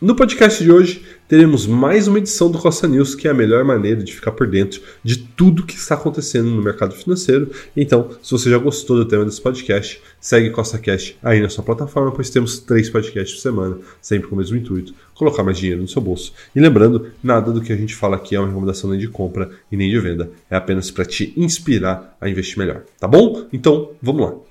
No podcast de hoje, teremos mais uma edição do Costa News, que é a melhor maneira de ficar por dentro de tudo que está acontecendo no mercado financeiro. Então, se você já gostou do tema desse podcast, segue Costa Cash aí na sua plataforma, pois temos três podcasts por semana, sempre com o mesmo intuito, colocar mais dinheiro no seu bolso. E lembrando, nada do que a gente fala aqui é uma recomendação nem de compra e nem de venda, é apenas para te inspirar a investir melhor, tá bom? Então, vamos lá.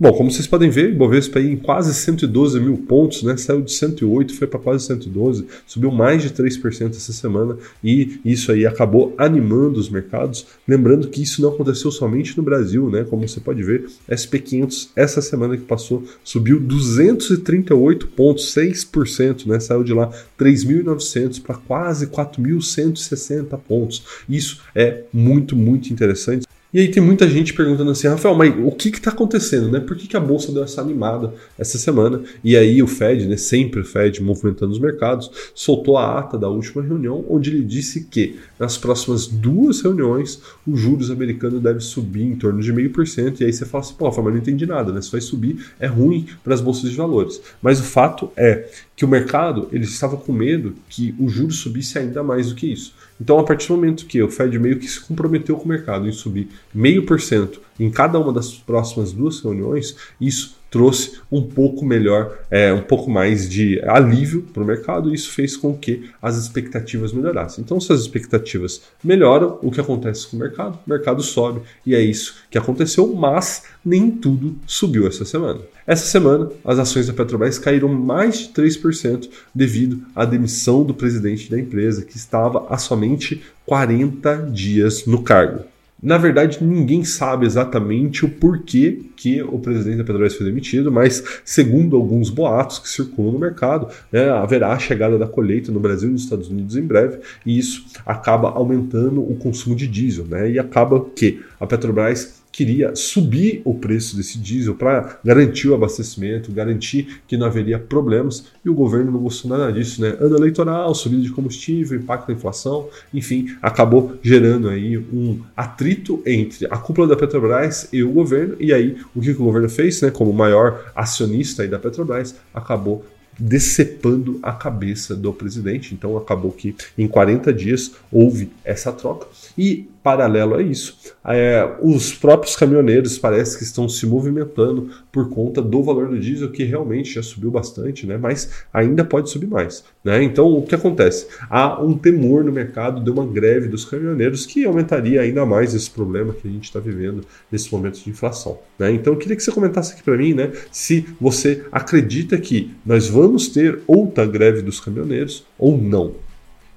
Bom, como vocês podem ver, o aí em quase 112 mil pontos, né? Saiu de 108, foi para quase 112, subiu mais de 3% essa semana e isso aí acabou animando os mercados. Lembrando que isso não aconteceu somente no Brasil, né? Como você pode ver, SP500 essa semana que passou subiu 238,6%, né? Saiu de lá 3.900 para quase 4.160 pontos. Isso é muito, muito interessante. E aí tem muita gente perguntando assim, Rafael, mas o que está acontecendo, né? Por que, que a bolsa deu essa animada essa semana? E aí o Fed, né, sempre o Fed movimentando os mercados, soltou a ata da última reunião, onde ele disse que nas próximas duas reuniões o juros americano deve subir em torno de meio por cento. E aí você fala assim, pô, Rafael, mas não entendi nada, né? Se vai subir é ruim para as bolsas de valores. Mas o fato é que o mercado ele estava com medo que o juros subisse ainda mais do que isso. Então, a partir do momento que o Fed meio que se comprometeu com o mercado em subir meio por cento em cada uma das próximas duas reuniões, isso trouxe um pouco melhor, é, um pouco mais de alívio para o mercado e isso fez com que as expectativas melhorassem. Então, se as expectativas melhoram, o que acontece com o mercado? O mercado sobe e é isso que aconteceu, mas nem tudo subiu essa semana. Essa semana, as ações da Petrobras caíram mais de 3% devido à demissão do presidente da empresa, que estava há somente 40 dias no cargo. Na verdade, ninguém sabe exatamente o porquê que o presidente da Petrobras foi demitido, mas segundo alguns boatos que circulam no mercado, né, haverá a chegada da colheita no Brasil e nos Estados Unidos em breve, e isso acaba aumentando o consumo de diesel, né? E acaba que a Petrobras queria subir o preço desse diesel para garantir o abastecimento, garantir que não haveria problemas, e o governo não gostou nada disso, né? Ano eleitoral, subida de combustível, impacto da inflação, enfim, acabou gerando aí um atrito entre a cúpula da Petrobras e o governo, e aí o que o governo fez, né, como maior acionista aí da Petrobras, acabou decepando a cabeça do presidente. Então acabou que em 40 dias houve essa troca. E paralelo a isso, é, os próprios caminhoneiros parece que estão se movimentando por conta do valor do diesel, que realmente já subiu bastante, né? mas ainda pode subir mais. Né? Então, o que acontece? Há um temor no mercado de uma greve dos caminhoneiros que aumentaria ainda mais esse problema que a gente está vivendo nesse momento de inflação. Né? Então, eu queria que você comentasse aqui para mim né, se você acredita que nós vamos ter outra greve dos caminhoneiros ou não.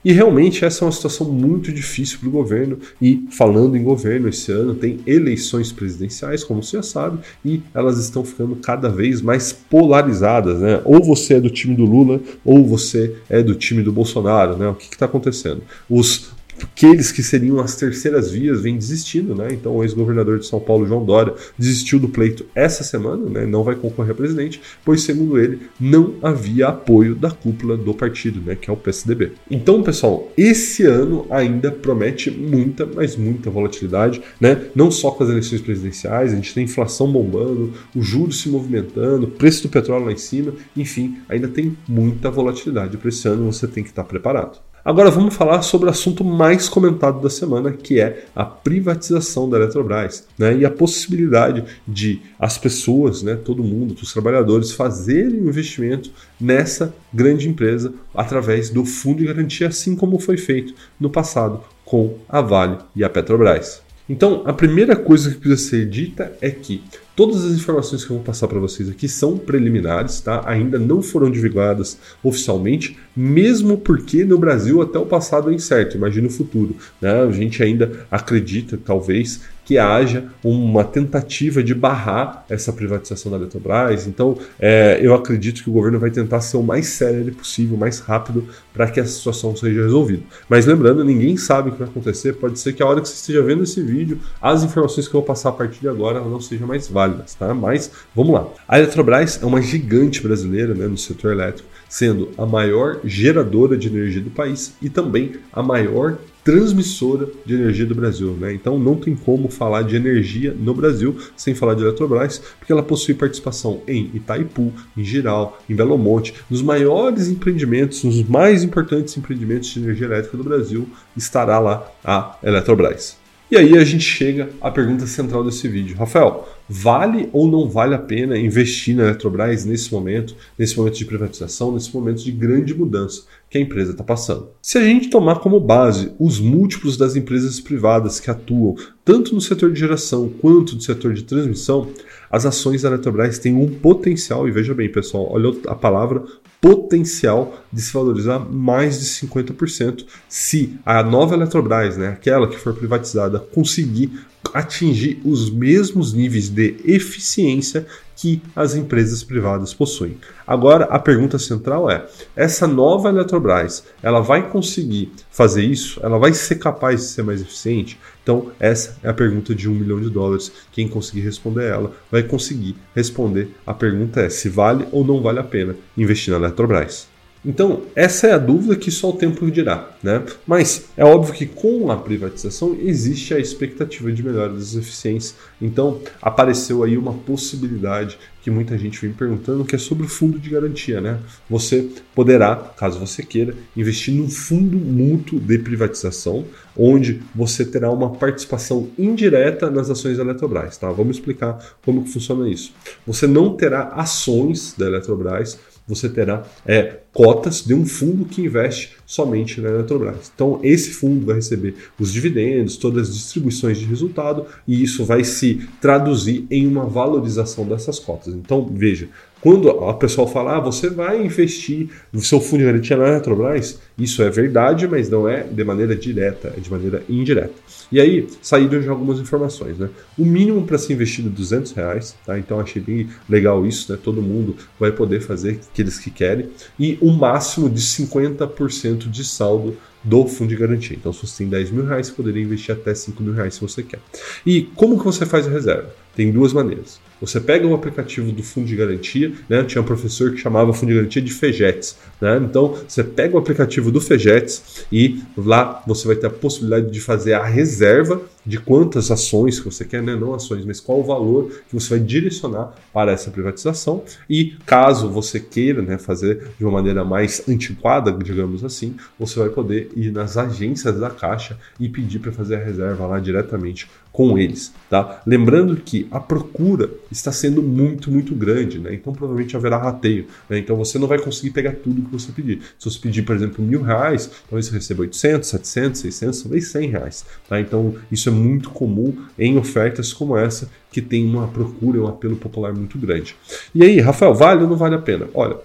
E realmente essa é uma situação muito difícil para o governo. E falando em governo, esse ano tem eleições presidenciais, como você já sabe, e elas estão ficando cada vez mais polarizadas. Né? Ou você é do time do Lula, ou você é do time do Bolsonaro. Né? O que está acontecendo? Os aqueles que seriam as terceiras vias vêm desistindo, né? Então o ex-governador de São Paulo, João Dória, desistiu do pleito essa semana, né? Não vai concorrer a presidente, pois segundo ele não havia apoio da cúpula do partido, né? Que é o PSDB. Então, pessoal, esse ano ainda promete muita, mas muita volatilidade, né? Não só com as eleições presidenciais, a gente tem inflação bombando, o juros se movimentando, preço do petróleo lá em cima, enfim, ainda tem muita volatilidade para esse ano. Você tem que estar preparado. Agora vamos falar sobre o assunto mais comentado da semana, que é a privatização da Eletrobras, né? E a possibilidade de as pessoas, né, todo mundo, os trabalhadores fazerem investimento nessa grande empresa através do fundo de garantia, assim como foi feito no passado com a Vale e a Petrobras. Então, a primeira coisa que precisa ser dita é que Todas as informações que eu vou passar para vocês aqui são preliminares, tá? Ainda não foram divulgadas oficialmente, mesmo porque no Brasil até o passado é incerto, imagina o futuro. Né? A gente ainda acredita, talvez, que haja uma tentativa de barrar essa privatização da Eletrobras. Então, é, eu acredito que o governo vai tentar ser o mais sério possível, mais rápido, para que essa situação seja resolvida. Mas lembrando, ninguém sabe o que vai acontecer. Pode ser que a hora que você esteja vendo esse vídeo, as informações que eu vou passar a partir de agora não sejam mais válidas, tá? Mas vamos lá. A Eletrobras é uma gigante brasileira né, no setor elétrico, sendo a maior geradora de energia do país e também a maior transmissora de energia do Brasil. Né? Então não tem como falar de energia no Brasil sem falar de Eletrobras, porque ela possui participação em Itaipu, em Giral, em Belo Monte, nos maiores empreendimentos, nos mais importantes empreendimentos de energia elétrica do Brasil, estará lá a Eletrobras. E aí a gente chega à pergunta central desse vídeo. Rafael, vale ou não vale a pena investir na Eletrobras nesse momento, nesse momento de privatização, nesse momento de grande mudança que a empresa está passando? Se a gente tomar como base os múltiplos das empresas privadas que atuam tanto no setor de geração quanto no setor de transmissão, as ações da Eletrobras têm um potencial, e veja bem, pessoal, olha a palavra potencial de se valorizar mais de 50% se a nova Eletrobras, né, aquela que for privatizada, conseguir atingir os mesmos níveis de eficiência que as empresas privadas possuem. Agora, a pergunta central é: essa nova Eletrobras, ela vai conseguir fazer isso? Ela vai ser capaz de ser mais eficiente? Então, essa é a pergunta de um milhão de dólares. Quem conseguir responder ela vai conseguir responder. A pergunta é se vale ou não vale a pena investir na Eletrobras. Então, essa é a dúvida que só o tempo dirá, né? Mas é óbvio que com a privatização existe a expectativa de melhora das eficiências. Então, apareceu aí uma possibilidade que muita gente vem perguntando, que é sobre o fundo de garantia, né? Você poderá, caso você queira, investir num fundo mútuo de privatização, onde você terá uma participação indireta nas ações da Eletrobras, tá? Vamos explicar como que funciona isso. Você não terá ações da Eletrobras, você terá é, cotas de um fundo que investe somente na Eletrobras. Então, esse fundo vai receber os dividendos, todas as distribuições de resultado, e isso vai se traduzir em uma valorização dessas cotas. Então, veja, quando a pessoa fala, ah, você vai investir no seu fundo de garantia na Eletrobras, isso é verdade, mas não é de maneira direta, é de maneira indireta. E aí saíram já algumas informações, né? O mínimo para ser investido é 200 reais, tá? Então achei bem legal isso, né? Todo mundo vai poder fazer aqueles que querem. E o um máximo de 50% de saldo do fundo de garantia. Então, se você tem 10 mil reais, você poderia investir até 5 mil reais se você quer. E como que você faz a reserva? Tem duas maneiras. Você pega o aplicativo do fundo de garantia, né? Tinha um professor que chamava fundo de garantia de FEGETS, né? Então, você pega o aplicativo do FEGETS e lá você vai ter a possibilidade de fazer a reserva de quantas ações que você quer, né? Não ações, mas qual o valor que você vai direcionar para essa privatização. E caso você queira, né, fazer de uma maneira mais antiquada, digamos assim, você vai poder ir nas agências da Caixa e pedir para fazer a reserva lá diretamente com eles, tá? Lembrando que a procura está sendo muito, muito grande, né? Então provavelmente haverá rateio, né? Então você não vai conseguir pegar tudo que você pedir. Se você pedir, por exemplo, mil reais, talvez você receba 800, 700, 600, talvez 100 reais, tá? Então isso é muito comum em ofertas como essa que tem uma procura e um apelo popular muito grande. E aí, Rafael, vale ou não vale a pena? Olha,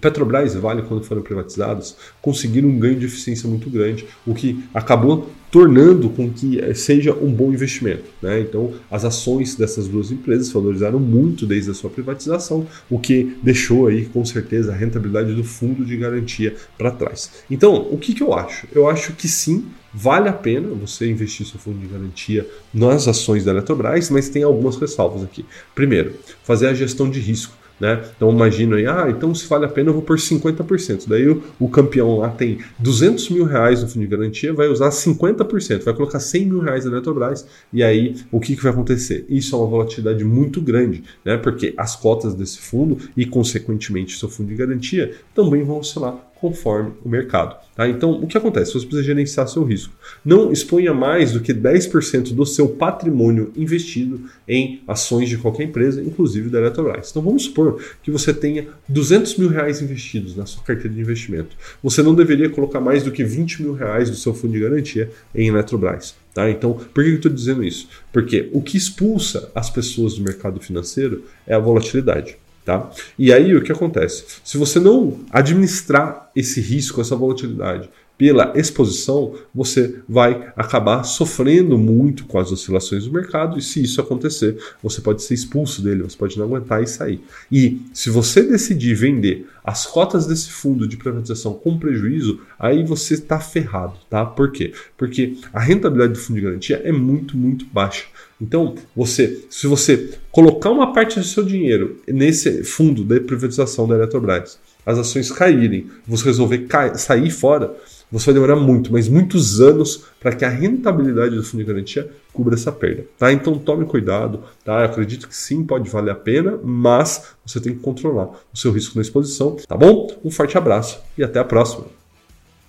Petrobras e Vale, quando foram privatizados, conseguiram um ganho de eficiência muito grande, o que acabou tornando com que eh, seja um bom investimento. Né? Então, as ações dessas duas empresas valorizaram muito desde a sua privatização, o que deixou aí, com certeza, a rentabilidade do fundo de garantia para trás. Então, o que, que eu acho? Eu acho que sim, vale a pena você investir seu fundo de garantia nas ações da Eletrobras, mas tem algumas ressalvas aqui. Primeiro, fazer a gestão de risco. Né? Então imagina aí, ah, então se vale a pena eu vou por 50%. Daí o, o, campeão lá tem 200 mil reais no fundo de garantia, vai usar 50%, vai colocar 100 mil reais na Eletrobras, e aí o que, que vai acontecer? Isso é uma volatilidade muito grande, né? porque as cotas desse fundo e consequentemente seu fundo de garantia também vão oscilar conforme o mercado. Tá? Então, o que acontece? Você precisa gerenciar seu risco. Não exponha mais do que 10% do seu patrimônio investido em ações de qualquer empresa, inclusive da Eletrobras. Então, vamos supor que você tenha 200 mil reais investidos na sua carteira de investimento. Você não deveria colocar mais do que 20 mil reais do seu fundo de garantia em Eletrobras. Tá? Então, por que eu estou dizendo isso? Porque o que expulsa as pessoas do mercado financeiro é a volatilidade. Tá? E aí o que acontece? Se você não administrar esse risco, essa volatilidade pela exposição, você vai acabar sofrendo muito com as oscilações do mercado, e se isso acontecer, você pode ser expulso dele, você pode não aguentar e sair. E se você decidir vender as cotas desse fundo de privatização com prejuízo, aí você está ferrado, tá? Por quê? Porque a rentabilidade do fundo de garantia é muito, muito baixa. Então, você, se você colocar uma parte do seu dinheiro nesse fundo de privatização da Eletrobras, as ações caírem, você resolver sair fora, você vai demorar muito, mas muitos anos para que a rentabilidade do fundo de garantia cubra essa perda. Tá? Então tome cuidado. Tá? Eu acredito que sim, pode valer a pena, mas você tem que controlar o seu risco na exposição. Tá bom? Um forte abraço e até a próxima.